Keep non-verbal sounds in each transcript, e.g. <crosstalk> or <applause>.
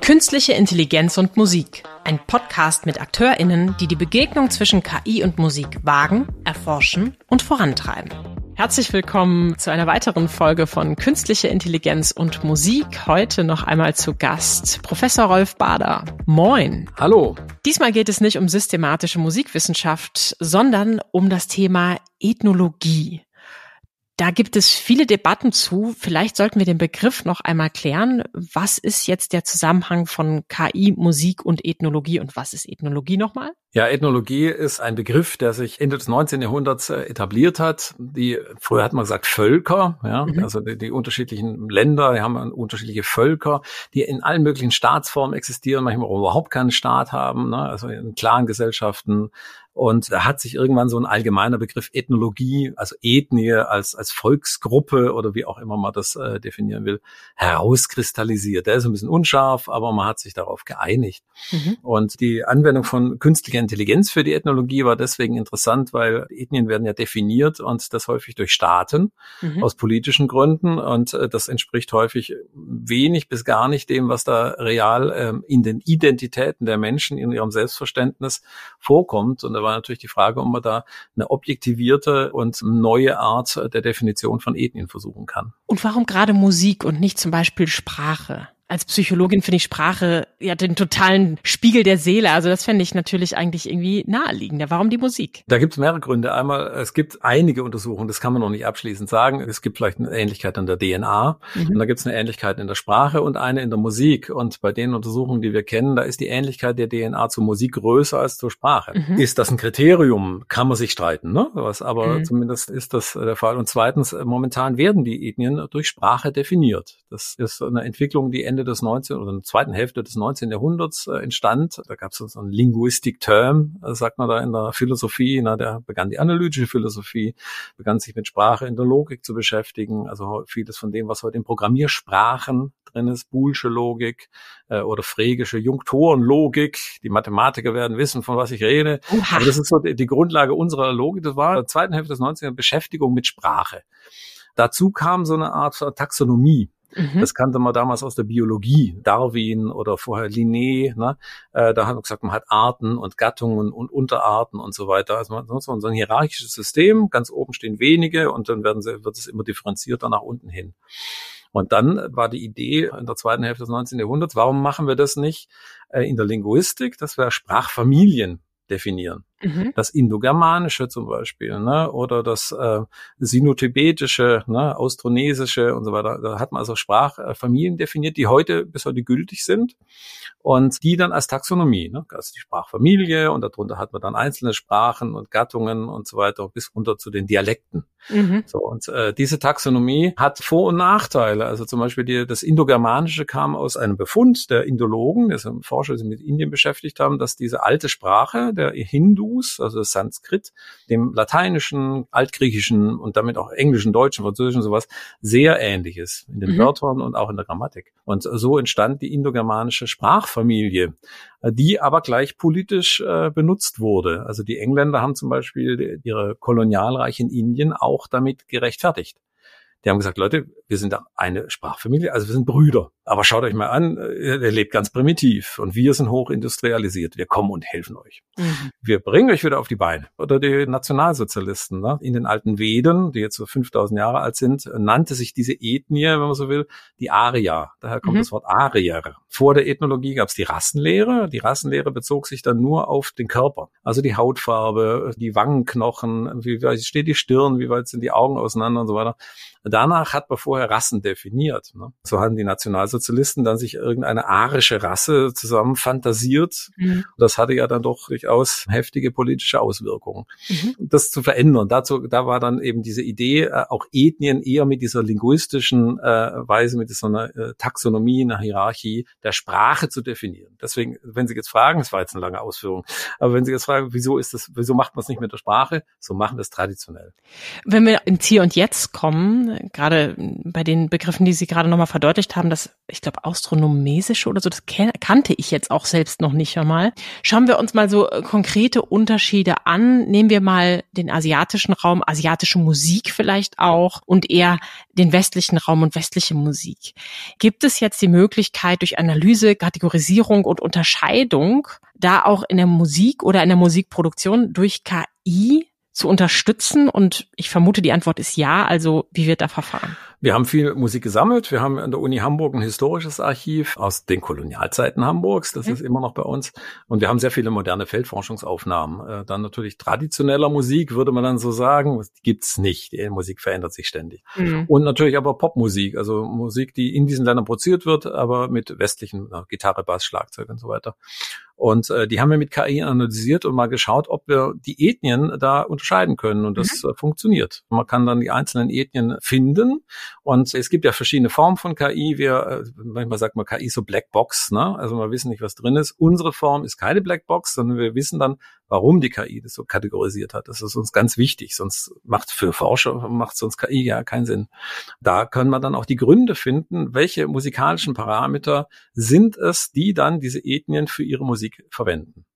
Künstliche Intelligenz und Musik. Ein Podcast mit AkteurInnen, die die Begegnung zwischen KI und Musik wagen, erforschen und vorantreiben. Herzlich willkommen zu einer weiteren Folge von Künstliche Intelligenz und Musik. Heute noch einmal zu Gast Professor Rolf Bader. Moin. Hallo. Diesmal geht es nicht um systematische Musikwissenschaft, sondern um das Thema Ethnologie. Da gibt es viele Debatten zu. Vielleicht sollten wir den Begriff noch einmal klären. Was ist jetzt der Zusammenhang von KI, Musik und Ethnologie und was ist Ethnologie nochmal? Ja, Ethnologie ist ein Begriff, der sich Ende des 19. Jahrhunderts äh, etabliert hat. Die, früher hat man gesagt Völker, ja, mhm. also die, die, unterschiedlichen Länder, die haben unterschiedliche Völker, die in allen möglichen Staatsformen existieren, manchmal auch überhaupt keinen Staat haben, ne, also in klaren Gesellschaften, und da hat sich irgendwann so ein allgemeiner Begriff Ethnologie, also Ethnie als, als Volksgruppe oder wie auch immer man das äh, definieren will, herauskristallisiert. Der ist ein bisschen unscharf, aber man hat sich darauf geeinigt. Mhm. Und die Anwendung von künstlicher Intelligenz für die Ethnologie war deswegen interessant, weil Ethnien werden ja definiert und das häufig durch Staaten mhm. aus politischen Gründen. Und äh, das entspricht häufig wenig bis gar nicht dem, was da real ähm, in den Identitäten der Menschen, in ihrem Selbstverständnis vorkommt. Und da war natürlich die Frage, ob man da eine objektivierte und neue Art der Definition von Ethnien versuchen kann. Und warum gerade Musik und nicht zum Beispiel Sprache? Als Psychologin finde ich Sprache ja den totalen Spiegel der Seele. Also das fände ich natürlich eigentlich irgendwie naheliegender. Warum die Musik? Da gibt es mehrere Gründe. Einmal, es gibt einige Untersuchungen, das kann man noch nicht abschließend sagen. Es gibt vielleicht eine Ähnlichkeit in der DNA mhm. und da gibt es eine Ähnlichkeit in der Sprache und eine in der Musik. Und bei den Untersuchungen, die wir kennen, da ist die Ähnlichkeit der DNA zur Musik größer als zur Sprache. Mhm. Ist das ein Kriterium? Kann man sich streiten, ne? Was, aber mhm. zumindest ist das der Fall. Und zweitens, momentan werden die Ethnien durch Sprache definiert. Das ist eine Entwicklung, die Ende Ende des 19. oder in der zweiten Hälfte des 19. Jahrhunderts äh, entstand. Da gab es so einen Linguistic-Term, äh, sagt man da in der Philosophie. Na, der begann die analytische Philosophie, begann sich mit Sprache in der Logik zu beschäftigen. Also vieles von dem, was heute in Programmiersprachen drin ist, Boolsche Logik äh, oder phregische Junktorenlogik. Die Mathematiker werden wissen, von was ich rede. Aber das ist so die, die Grundlage unserer Logik. Das war in der zweiten Hälfte des 19. Beschäftigung mit Sprache. Dazu kam so eine Art Taxonomie. Mhm. Das kannte man damals aus der Biologie, Darwin oder vorher Linné. Ne? Äh, da hat man gesagt, man hat Arten und Gattungen und Unterarten und so weiter. Also man hat so ein hierarchisches System. Ganz oben stehen wenige und dann werden sie, wird es immer differenzierter nach unten hin. Und dann war die Idee in der zweiten Hälfte des 19. Jahrhunderts, warum machen wir das nicht äh, in der Linguistik, dass wir Sprachfamilien definieren? Mhm. Das Indogermanische zum Beispiel, ne? oder das äh, Sinotibetische, ne? Austronesische und so weiter. Da hat man also Sprachfamilien definiert, die heute bis heute gültig sind und die dann als Taxonomie, ne? also die Sprachfamilie und darunter hat man dann einzelne Sprachen und Gattungen und so weiter bis runter zu den Dialekten. Mhm. So und äh, diese Taxonomie hat Vor- und Nachteile. Also zum Beispiel die, das Indogermanische kam aus einem Befund der Indologen, der Forscher, die sich mit Indien beschäftigt haben, dass diese alte Sprache der Hindu Hindus, also das Sanskrit, dem Lateinischen, Altgriechischen und damit auch Englischen, Deutschen, Französischen sowas sehr ähnlich ist in den mhm. Wörtern und auch in der Grammatik. Und so entstand die indogermanische Sprachfamilie, die aber gleich politisch äh, benutzt wurde. Also die Engländer haben zum Beispiel ihre Kolonialreich in Indien auch damit gerechtfertigt. Die haben gesagt, Leute, wir sind eine Sprachfamilie, also wir sind Brüder. Aber schaut euch mal an, äh, er lebt ganz primitiv und wir sind hochindustrialisiert. Wir kommen und helfen euch. Mhm. Wir bringen euch wieder auf die Beine. Oder die Nationalsozialisten ne? in den alten Veden, die jetzt so 5000 Jahre alt sind, nannte sich diese Ethnie, wenn man so will, die Aria. Daher kommt mhm. das Wort Arier. Vor der Ethnologie gab es die Rassenlehre. Die Rassenlehre bezog sich dann nur auf den Körper. Also die Hautfarbe, die Wangenknochen, wie weit steht die Stirn, wie weit sind die Augen auseinander und so weiter. Danach hat man vorher Rassen definiert. Ne? So haben die Nationalsozialisten dann sich irgendeine arische Rasse zusammen fantasiert. Mhm. Das hatte ja dann doch durchaus heftige politische Auswirkungen. Mhm. Das zu verändern, dazu, da war dann eben diese Idee, äh, auch Ethnien eher mit dieser linguistischen äh, Weise, mit dieser äh, Taxonomie, einer Hierarchie der Sprache zu definieren. Deswegen, wenn Sie jetzt fragen, das war jetzt eine lange Ausführung, aber wenn Sie jetzt fragen, wieso ist das, wieso macht man es nicht mit der Sprache, so machen wir es traditionell. Wenn wir ins Hier und Jetzt kommen, gerade bei den Begriffen, die Sie gerade nochmal verdeutlicht haben, das, ich glaube, Austronomesische oder so, das kannte ich jetzt auch selbst noch nicht einmal. Schauen wir uns mal so äh, konkrete Unterschiede an. Nehmen wir mal den asiatischen Raum, asiatische Musik vielleicht auch und eher den westlichen Raum und westliche Musik. Gibt es jetzt die Möglichkeit durch Analyse, Kategorisierung und Unterscheidung da auch in der Musik oder in der Musikproduktion durch KI zu unterstützen? Und ich vermute, die Antwort ist ja. Also wie wird da verfahren? Wir haben viel Musik gesammelt. Wir haben an der Uni Hamburg ein historisches Archiv aus den Kolonialzeiten Hamburgs. Das mhm. ist immer noch bei uns. Und wir haben sehr viele moderne Feldforschungsaufnahmen. Äh, dann natürlich traditioneller Musik, würde man dann so sagen. Gibt's nicht. Die Musik verändert sich ständig. Mhm. Und natürlich aber Popmusik, also Musik, die in diesen Ländern produziert wird, aber mit westlichen Gitarre, Bass, Schlagzeug und so weiter. Und äh, die haben wir mit KI analysiert und mal geschaut, ob wir die Ethnien da unterscheiden können. Und das mhm. äh, funktioniert. Man kann dann die einzelnen Ethnien finden und es gibt ja verschiedene Formen von KI. Wir, äh, manchmal sagt man KI so Blackbox, ne? Also wir wissen nicht, was drin ist. Unsere Form ist keine Blackbox, sondern wir wissen dann, warum die KI das so kategorisiert hat. Das ist uns ganz wichtig. Sonst macht für Forscher macht sonst KI ja keinen Sinn. Da können wir dann auch die Gründe finden, welche musikalischen Parameter sind es, die dann diese Ethnien für ihre Musik verwenden.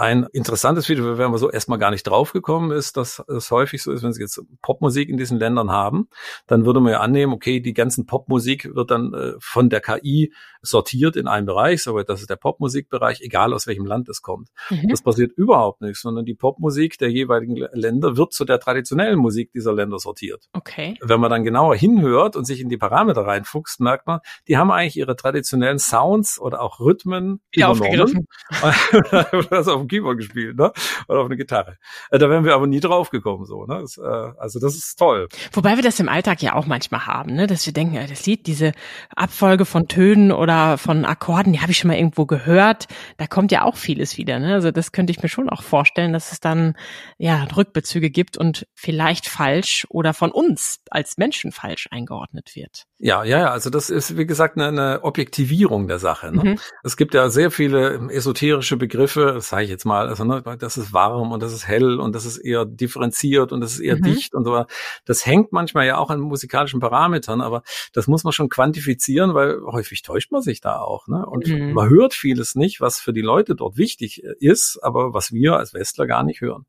Ein interessantes Video, wo wir so erstmal gar nicht draufgekommen ist, dass es häufig so ist, wenn Sie jetzt Popmusik in diesen Ländern haben, dann würde man ja annehmen, okay, die ganzen Popmusik wird dann äh, von der KI sortiert in einen Bereich, so das ist der Popmusikbereich, egal aus welchem Land es kommt. Mhm. Das passiert überhaupt nicht, sondern die Popmusik der jeweiligen Länder wird zu der traditionellen Musik dieser Länder sortiert. Okay. Wenn man dann genauer hinhört und sich in die Parameter reinfuchst, merkt man, die haben eigentlich ihre traditionellen Sounds oder auch Rhythmen ja, übernommen. das auf <laughs> Keyboard gespielt, ne? Oder auf eine Gitarre. Äh, da wären wir aber nie drauf gekommen, so, ne? Das, äh, also das ist toll. Wobei wir das im Alltag ja auch manchmal haben, ne? Dass wir denken, das Lied, diese Abfolge von Tönen oder von Akkorden, die habe ich schon mal irgendwo gehört. Da kommt ja auch vieles wieder, ne? Also das könnte ich mir schon auch vorstellen, dass es dann ja Rückbezüge gibt und vielleicht falsch oder von uns als Menschen falsch eingeordnet wird. Ja, ja, ja. Also das ist, wie gesagt, eine, eine Objektivierung der Sache. Ne? Mhm. Es gibt ja sehr viele esoterische Begriffe, das sage ich jetzt mal, also ne, das ist warm und das ist hell und das ist eher differenziert und das ist eher mhm. dicht und so. Das hängt manchmal ja auch an musikalischen Parametern, aber das muss man schon quantifizieren, weil häufig täuscht man sich da auch. Ne? Und mhm. man hört vieles nicht, was für die Leute dort wichtig ist, aber was wir als Westler gar nicht hören.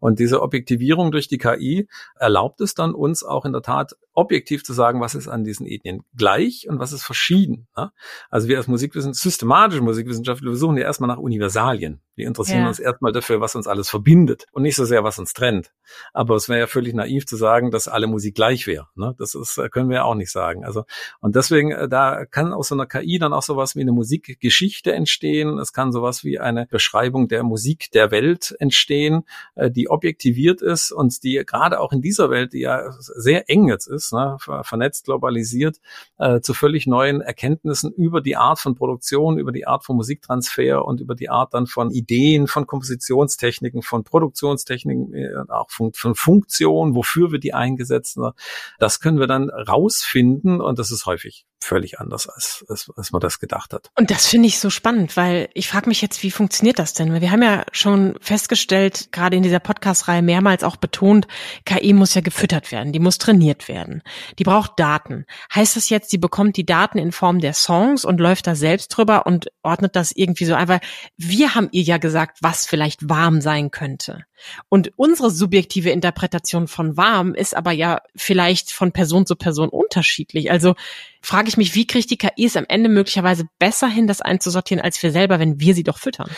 Und diese Objektivierung durch die KI erlaubt es dann uns auch in der Tat objektiv zu sagen, was ist an diesen Ethnien gleich und was ist verschieden. Ne? Also wir als Musikwissenschaftler, systematische Musikwissenschaftler, wir suchen ja erstmal nach Universalien. Wir interessieren ja. uns erstmal dafür, was uns alles verbindet und nicht so sehr, was uns trennt. Aber es wäre ja völlig naiv zu sagen, dass alle Musik gleich wäre. Ne? Das ist, äh, können wir ja auch nicht sagen. Also und deswegen, äh, da kann aus so einer KI dann auch sowas wie eine Musikgeschichte entstehen. Es kann sowas wie eine Beschreibung der Musik der Welt entstehen, äh, die objektiviert ist und die gerade auch in dieser Welt, die ja sehr eng jetzt ist, ne, vernetzt, globalisiert, äh, zu völlig neuen Erkenntnissen über die Art von Produktion, über die Art von Musiktransfer und über die Art dann von Ideen, von Kompositionstechniken, von Produktionstechniken, äh, auch von, von Funktionen, wofür wir die eingesetzt. Ne? Das können wir dann rausfinden und das ist häufig völlig anders, als, als, als man das gedacht hat. Und das finde ich so spannend, weil ich frage mich jetzt, wie funktioniert das denn? Weil wir haben ja schon festgestellt, gerade in dieser Podcast-Reihe mehrmals auch betont, KI muss ja gefüttert werden, die muss trainiert werden, die braucht Daten. Heißt das jetzt, die bekommt die Daten in Form der Songs und läuft da selbst drüber und ordnet das irgendwie so ein? Weil wir haben ihr ja gesagt, was vielleicht warm sein könnte. Und unsere subjektive Interpretation von warm ist aber ja vielleicht von Person zu Person unterschiedlich. Also frage ich mich, wie kriegt die KI es am Ende möglicherweise besser hin, das einzusortieren, als wir selber, wenn wir sie doch füttern?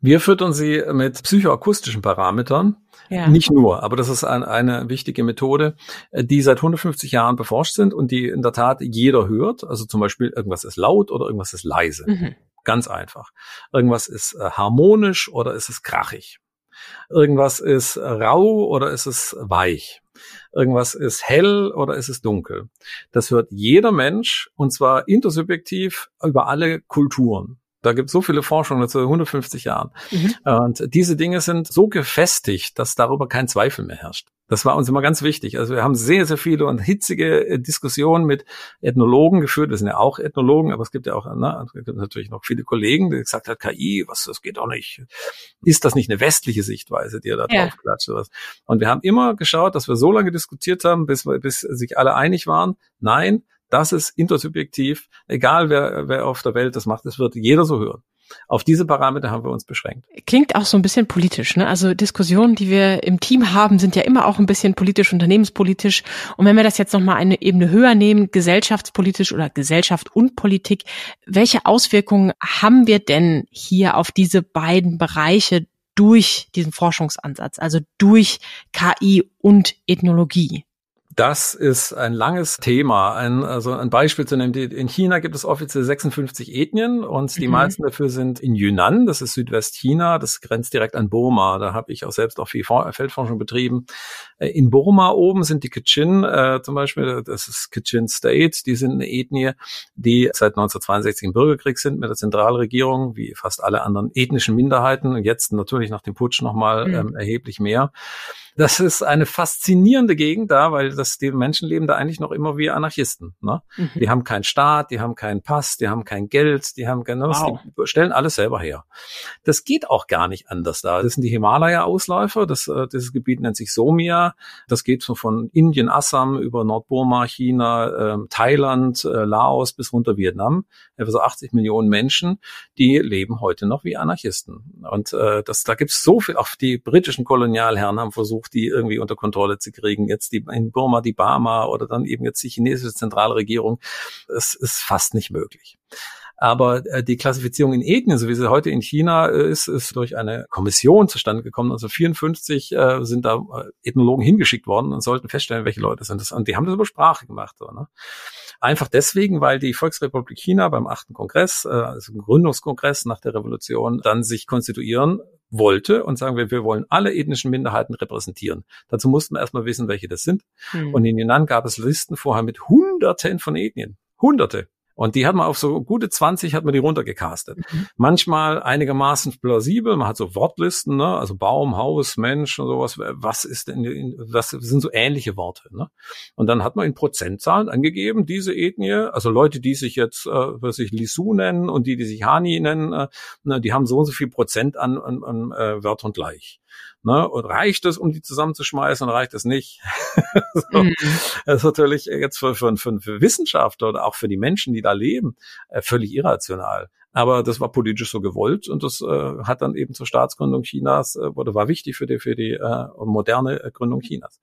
Wir füttern sie mit psychoakustischen Parametern. Ja. Nicht nur, aber das ist ein, eine wichtige Methode, die seit 150 Jahren beforscht sind und die in der Tat jeder hört. Also zum Beispiel irgendwas ist laut oder irgendwas ist leise. Mhm. Ganz einfach. Irgendwas ist äh, harmonisch oder ist es krachig. Irgendwas ist rau oder ist es weich. Irgendwas ist hell oder ist es dunkel. Das hört jeder Mensch und zwar intersubjektiv über alle Kulturen. Da gibt es so viele Forschungen zu 150 Jahren. Mhm. Und diese Dinge sind so gefestigt, dass darüber kein Zweifel mehr herrscht. Das war uns immer ganz wichtig. Also wir haben sehr, sehr viele und hitzige äh, Diskussionen mit Ethnologen geführt. Wir sind ja auch Ethnologen, aber es gibt ja auch ne, gibt natürlich noch viele Kollegen, die gesagt haben, KI, was, das geht doch nicht. Ist das nicht eine westliche Sichtweise, die ihr da ja. drauf klatscht? Und wir haben immer geschaut, dass wir so lange diskutiert haben, bis, bis sich alle einig waren. Nein, das ist intersubjektiv. Egal wer, wer auf der Welt das macht, es wird jeder so hören. Auf diese Parameter haben wir uns beschränkt. Klingt auch so ein bisschen politisch. Ne? Also Diskussionen, die wir im Team haben, sind ja immer auch ein bisschen politisch, unternehmenspolitisch. Und wenn wir das jetzt nochmal eine Ebene höher nehmen, gesellschaftspolitisch oder Gesellschaft und Politik, welche Auswirkungen haben wir denn hier auf diese beiden Bereiche durch diesen Forschungsansatz, also durch KI und Ethnologie? Das ist ein langes Thema. Ein, also ein Beispiel zu nehmen, in China gibt es offiziell 56 Ethnien und die mhm. meisten dafür sind in Yunnan, das ist Südwestchina, das grenzt direkt an Burma. Da habe ich auch selbst auch viel Feldforschung betrieben. Äh, in Burma oben sind die Kachin äh, zum Beispiel, das ist Kachin State, die sind eine Ethnie, die seit 1962 im Bürgerkrieg sind mit der Zentralregierung, wie fast alle anderen ethnischen Minderheiten und jetzt natürlich nach dem Putsch nochmal mhm. ähm, erheblich mehr. Das ist eine faszinierende Gegend da, weil das, die Menschen leben da eigentlich noch immer wie Anarchisten. Ne? Mhm. Die haben keinen Staat, die haben keinen Pass, die haben kein Geld, die haben genau, wow. die stellen alles selber her. Das geht auch gar nicht anders da. Das sind die Himalaya-Ausläufer. Das, äh, dieses Gebiet nennt sich Somia. Das geht so von Indien, Assam über Nordburma, China, äh, Thailand, äh, Laos bis runter Vietnam. Etwa so 80 Millionen Menschen, die leben heute noch wie Anarchisten. Und äh, das, da gibt's so viel. Auch die britischen Kolonialherren haben versucht, versucht, die irgendwie unter Kontrolle zu kriegen. Jetzt die in Burma die Barma oder dann eben jetzt die chinesische Zentralregierung. Es ist fast nicht möglich. Aber äh, die Klassifizierung in Ethnien, so wie sie heute in China äh, ist, ist durch eine Kommission zustande gekommen. Also 54 äh, sind da äh, Ethnologen hingeschickt worden und sollten feststellen, welche Leute sind das. Und die haben das über Sprache gemacht. So, ne? Einfach deswegen, weil die Volksrepublik China beim achten Kongress, äh, also im Gründungskongress nach der Revolution, dann sich konstituieren wollte und sagen wir, wir wollen alle ethnischen Minderheiten repräsentieren. Dazu mussten wir erstmal wissen, welche das sind. Mhm. Und in Yunnan gab es Listen vorher mit Hunderten von Ethnien. Hunderte. Und die hat man auf so gute 20 hat man die runtergecastet. Mhm. Manchmal einigermaßen plausibel. Man hat so Wortlisten, ne? also Baum, Haus, Mensch und sowas. Was ist denn, was sind so ähnliche Worte? Ne? Und dann hat man in Prozentzahlen angegeben, diese Ethnie, also Leute, die sich jetzt, äh, was sich Lisu nennen und die, die sich Hani nennen, äh, ne, die haben so und so viel Prozent an, an, an äh, Wörtern gleich. Ne? Und reicht es, um die zusammenzuschmeißen, und reicht es nicht? <laughs> so. mhm. Das ist natürlich jetzt für, für, für Wissenschaftler oder auch für die Menschen, die da leben, äh, völlig irrational. Aber das war politisch so gewollt und das äh, hat dann eben zur Staatsgründung Chinas, äh, oder war wichtig für die, für die äh, moderne äh, Gründung Chinas.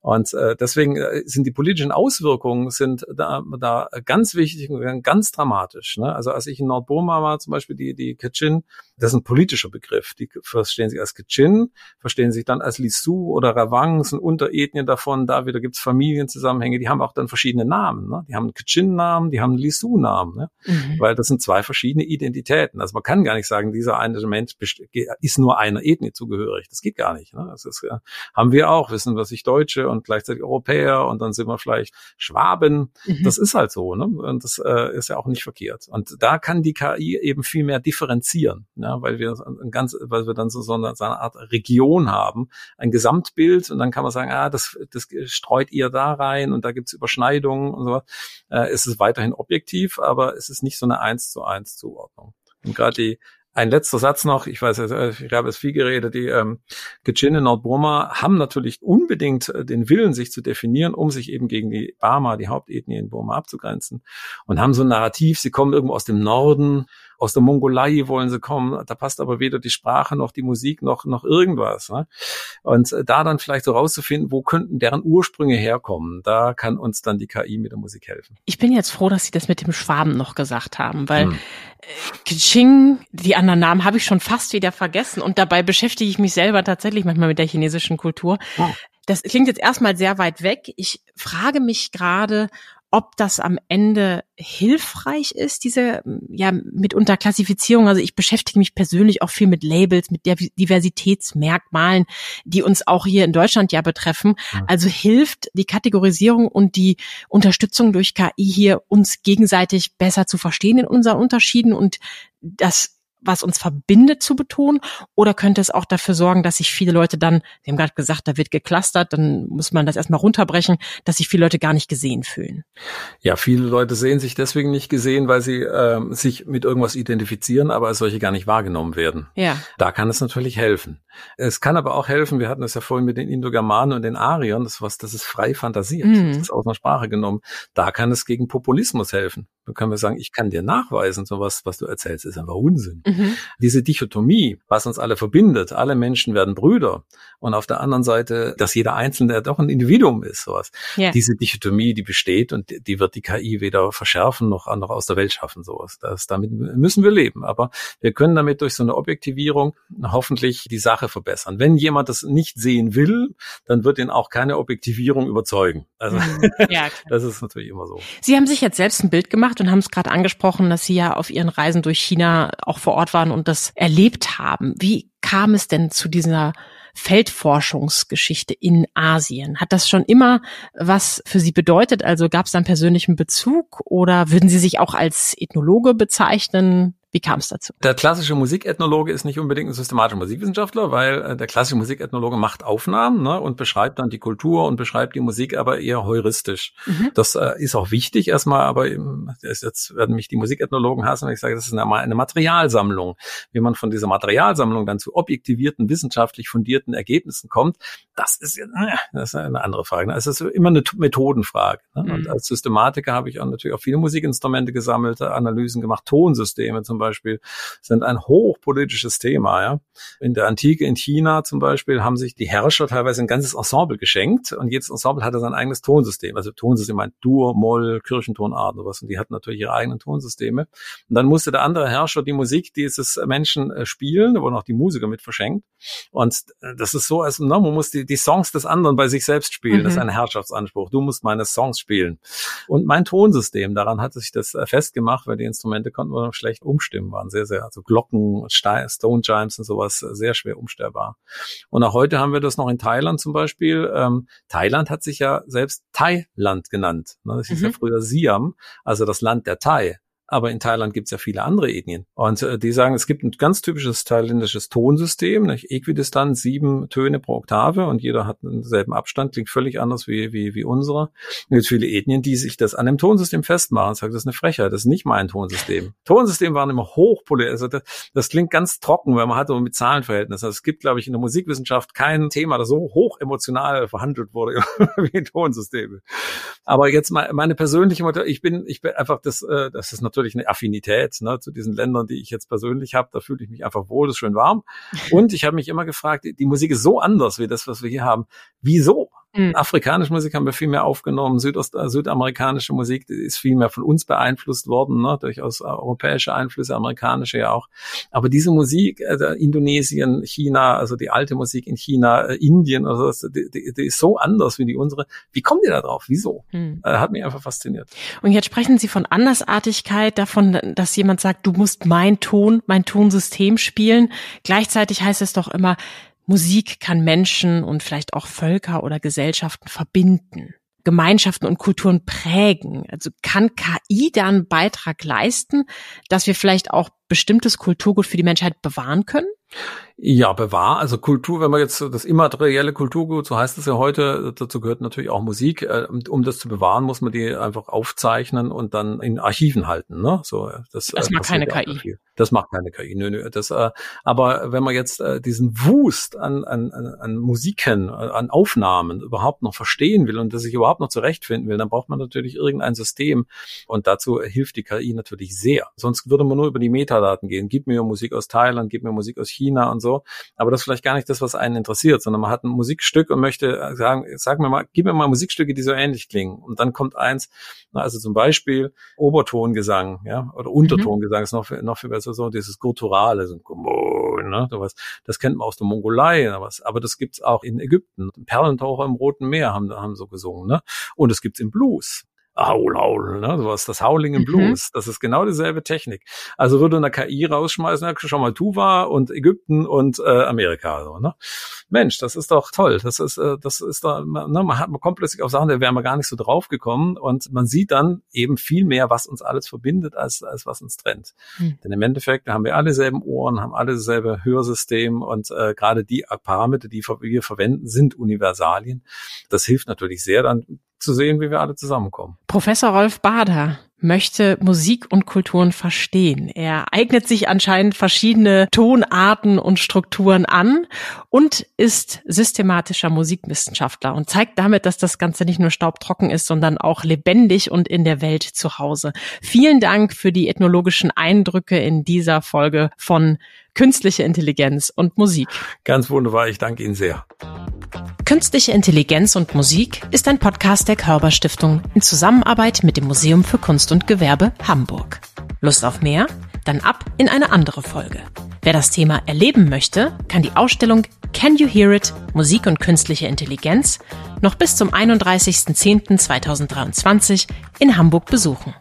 Und äh, deswegen äh, sind die politischen Auswirkungen sind da, da ganz wichtig und ganz dramatisch. Ne? Also als ich in Nordburma war, zum Beispiel die, die Kachin, das ist ein politischer Begriff. Die verstehen sich als Kachin, verstehen sich dann als Lisu oder Rawang, sind Unterethnien davon. Da wieder gibt's Familienzusammenhänge, die haben auch dann verschiedene Namen. Ne? Die haben einen Kachin-Namen, die haben einen Lisu-Namen, ne? Mhm. weil das sind zwei verschiedene Identitäten. Also man kann gar nicht sagen, dieser eine Mensch ist nur einer Ethnie zugehörig. Das geht gar nicht. Ne? Das ist, ja, haben wir auch, wissen wir sich Deutsche und gleichzeitig Europäer und dann sind wir vielleicht Schwaben. Mhm. Das ist halt so, ne? Und das äh, ist ja auch nicht verkehrt. Und da kann die KI eben viel mehr differenzieren, ne? Weil wir ein ganz, weil wir dann so, so, eine, so eine Art Region haben, ein Gesamtbild und dann kann man sagen, ah, das, das streut ihr da rein und da gibt's Überschneidungen und so. Äh, es ist weiterhin objektiv, aber es ist nicht so eine eins zu eins Zuordnung. Und gerade die ein letzter Satz noch, ich weiß, äh, ich habe es viel geredet, die ähm, Gitschin in Nordburma haben natürlich unbedingt äh, den Willen, sich zu definieren, um sich eben gegen die Barma, die Hauptethnie in Burma abzugrenzen und haben so ein Narrativ, sie kommen irgendwo aus dem Norden aus der Mongolei wollen sie kommen, da passt aber weder die Sprache noch die Musik noch, noch irgendwas. Ne? Und äh, da dann vielleicht so rauszufinden, wo könnten deren Ursprünge herkommen, da kann uns dann die KI mit der Musik helfen. Ich bin jetzt froh, dass Sie das mit dem Schwaben noch gesagt haben, weil hm. Kaching, die anderen Namen habe ich schon fast wieder vergessen und dabei beschäftige ich mich selber tatsächlich manchmal mit der chinesischen Kultur. Oh. Das klingt jetzt erstmal sehr weit weg. Ich frage mich gerade, ob das am Ende hilfreich ist, diese ja mitunter Klassifizierung. Also ich beschäftige mich persönlich auch viel mit Labels, mit Diversitätsmerkmalen, die uns auch hier in Deutschland ja betreffen. Also hilft die Kategorisierung und die Unterstützung durch KI hier uns gegenseitig besser zu verstehen in unseren Unterschieden und das was uns verbindet, zu betonen? Oder könnte es auch dafür sorgen, dass sich viele Leute dann, Sie haben gerade gesagt, da wird geklustert, dann muss man das erstmal runterbrechen, dass sich viele Leute gar nicht gesehen fühlen? Ja, viele Leute sehen sich deswegen nicht gesehen, weil sie äh, sich mit irgendwas identifizieren, aber als solche gar nicht wahrgenommen werden. Ja. Da kann es natürlich helfen. Es kann aber auch helfen, wir hatten es ja vorhin mit den Indogermanen und den Ariern, das was, das ist frei fantasiert, mhm. das ist aus einer Sprache genommen. Da kann es gegen Populismus helfen. Da können wir sagen, ich kann dir nachweisen, sowas, was du erzählst, ist einfach Unsinn. Mhm. Diese Dichotomie, was uns alle verbindet, alle Menschen werden Brüder und auf der anderen Seite, dass jeder Einzelne doch ein Individuum ist, sowas. Yeah. Diese Dichotomie, die besteht und die wird die KI weder verschärfen noch, noch aus der Welt schaffen, sowas. Das, damit müssen wir leben. Aber wir können damit durch so eine Objektivierung hoffentlich die Sache verbessern. Wenn jemand das nicht sehen will, dann wird ihn auch keine Objektivierung überzeugen. Also mhm. ja, <laughs> das ist natürlich immer so. Sie haben sich jetzt selbst ein Bild gemacht und haben es gerade angesprochen, dass Sie ja auf Ihren Reisen durch China auch vor Ort waren und das erlebt haben. Wie kam es denn zu dieser Feldforschungsgeschichte in Asien? Hat das schon immer was für Sie bedeutet? Also gab es da einen persönlichen Bezug oder würden Sie sich auch als Ethnologe bezeichnen? Wie kam es dazu? Der klassische Musikethnologe ist nicht unbedingt ein systematischer Musikwissenschaftler, weil äh, der klassische Musikethnologe macht Aufnahmen ne, und beschreibt dann die Kultur und beschreibt die Musik aber eher heuristisch. Mhm. Das äh, ist auch wichtig erstmal, aber jetzt werden mich die Musikethnologen hassen, wenn ich sage, das ist eine, eine Materialsammlung. Wie man von dieser Materialsammlung dann zu objektivierten, wissenschaftlich fundierten Ergebnissen kommt, das ist, äh, das ist eine andere Frage. Es ist immer eine Methodenfrage. Ne? Mhm. Und als Systematiker habe ich auch natürlich auch viele Musikinstrumente gesammelt, Analysen gemacht, Tonsysteme zum Beispiel sind ein hochpolitisches Thema. Ja? In der Antike in China zum Beispiel haben sich die Herrscher teilweise ein ganzes Ensemble geschenkt und jedes Ensemble hatte sein eigenes Tonsystem. Also Tonsystem meint Dur, Moll, Kirchentonarten sowas und die hatten natürlich ihre eigenen Tonsysteme. Und dann musste der andere Herrscher die Musik dieses Menschen äh, spielen, da wurden auch die Musiker mit verschenkt. Und äh, das ist so, als na, man muss die, die Songs des anderen bei sich selbst spielen. Mhm. Das ist mhm. ein Herrschaftsanspruch. Du musst meine Songs spielen. Und mein Tonsystem, daran hat sich das äh, festgemacht, weil die Instrumente konnten wir schlecht umstellen umstimmen, waren sehr, sehr, also Glocken, Stone Chimes und sowas, sehr schwer umstellbar. Und auch heute haben wir das noch in Thailand zum Beispiel. Ähm, Thailand hat sich ja selbst Thailand genannt. Ne? Das hieß mhm. ja früher Siam, also das Land der Thai. Aber in Thailand gibt es ja viele andere Ethnien. Und äh, die sagen, es gibt ein ganz typisches thailändisches Tonsystem, nicht? äquidistant, sieben Töne pro Oktave und jeder hat denselben Abstand, klingt völlig anders wie, wie, wie unsere. Und jetzt viele Ethnien, die sich das an dem Tonsystem festmachen und sagen, das ist eine Frechheit, das ist nicht mein Tonsystem. Tonsystem waren immer hochpoliert. Also das, das klingt ganz trocken, weil man hat immer mit Zahlenverhältnissen. Also es gibt, glaube ich, in der Musikwissenschaft kein Thema, das so hoch emotional verhandelt wurde <laughs> wie Tonsysteme. Aber jetzt mal meine persönliche Mutter, ich bin, ich bin einfach das, äh, das ist natürlich natürlich eine Affinität ne, zu diesen Ländern, die ich jetzt persönlich habe. Da fühle ich mich einfach wohl, ist schön warm. Und ich habe mich immer gefragt, die Musik ist so anders wie das, was wir hier haben. Wieso? Mhm. Afrikanische Musik haben wir viel mehr aufgenommen. Südost, äh, südamerikanische Musik ist viel mehr von uns beeinflusst worden, ne? durchaus europäische Einflüsse, amerikanische ja auch. Aber diese Musik, äh, Indonesien, China, also die alte Musik in China, äh, Indien, also die, die, die, ist so anders wie die unsere. Wie kommt ihr da drauf? Wieso? Mhm. Äh, hat mich einfach fasziniert. Und jetzt sprechen Sie von Andersartigkeit, davon, dass jemand sagt, du musst mein Ton, mein Tonsystem spielen. Gleichzeitig heißt es doch immer, Musik kann Menschen und vielleicht auch Völker oder Gesellschaften verbinden. Gemeinschaften und Kulturen prägen. Also kann KI da einen Beitrag leisten, dass wir vielleicht auch bestimmtes Kulturgut für die Menschheit bewahren können? Ja, bewahr, also Kultur, wenn man jetzt das immaterielle Kulturgut, so heißt es ja heute, dazu gehört natürlich auch Musik. Äh, um das zu bewahren, muss man die einfach aufzeichnen und dann in Archiven halten. Ne? So, das, das macht keine KI. Das macht keine KI. Nö, nö, das, äh, aber wenn man jetzt äh, diesen Wust an, an, an Musiken, an Aufnahmen überhaupt noch verstehen will und das sich überhaupt noch zurechtfinden will, dann braucht man natürlich irgendein System. Und dazu hilft die KI natürlich sehr. Sonst würde man nur über die Metadaten gehen. Gib mir Musik aus Thailand, gib mir Musik aus China und so. Aber das ist vielleicht gar nicht das, was einen interessiert, sondern man hat ein Musikstück und möchte sagen, sag mir mal, gib mir mal Musikstücke, die so ähnlich klingen. Und dann kommt eins, also zum Beispiel Obertongesang, ja, oder Untertongesang ist noch, viel, noch viel besser so, dieses Gutturale, so ne, sowas. Das kennt man aus der Mongolei, aber das gibt's auch in Ägypten. Perlentaucher im Roten Meer haben, haben so gesungen, ne? Und es gibt's im Blues. Haul, Haul, ne, sowas, das Howling im mhm. Blues. Das ist genau dieselbe Technik. Also würde eine KI rausschmeißen, ja, schon mal Tuva und Ägypten und äh, Amerika, so, ne? Mensch, das ist doch toll. Das ist, äh, das ist da, ne, man hat, man kommt plötzlich auf Sachen, da wäre man gar nicht so drauf gekommen und man sieht dann eben viel mehr, was uns alles verbindet, als, als was uns trennt. Mhm. Denn im Endeffekt haben wir alle selben Ohren, haben alle dasselbe Hörsystem und äh, gerade die Parameter, die wir verwenden, sind Universalien. Das hilft natürlich sehr, dann zu sehen, wie wir alle zusammenkommen. Professor Rolf Bader möchte Musik und Kulturen verstehen. Er eignet sich anscheinend verschiedene Tonarten und Strukturen an und ist systematischer Musikwissenschaftler und zeigt damit, dass das Ganze nicht nur staubtrocken ist, sondern auch lebendig und in der Welt zu Hause. Vielen Dank für die ethnologischen Eindrücke in dieser Folge von Künstliche Intelligenz und Musik. Ganz wunderbar, ich danke Ihnen sehr. Künstliche Intelligenz und Musik ist ein Podcast der Körber Stiftung in Zusammenarbeit mit dem Museum für Kunst und Gewerbe Hamburg. Lust auf mehr? Dann ab in eine andere Folge. Wer das Thema erleben möchte, kann die Ausstellung Can You Hear It? Musik und künstliche Intelligenz noch bis zum 31.10.2023 in Hamburg besuchen.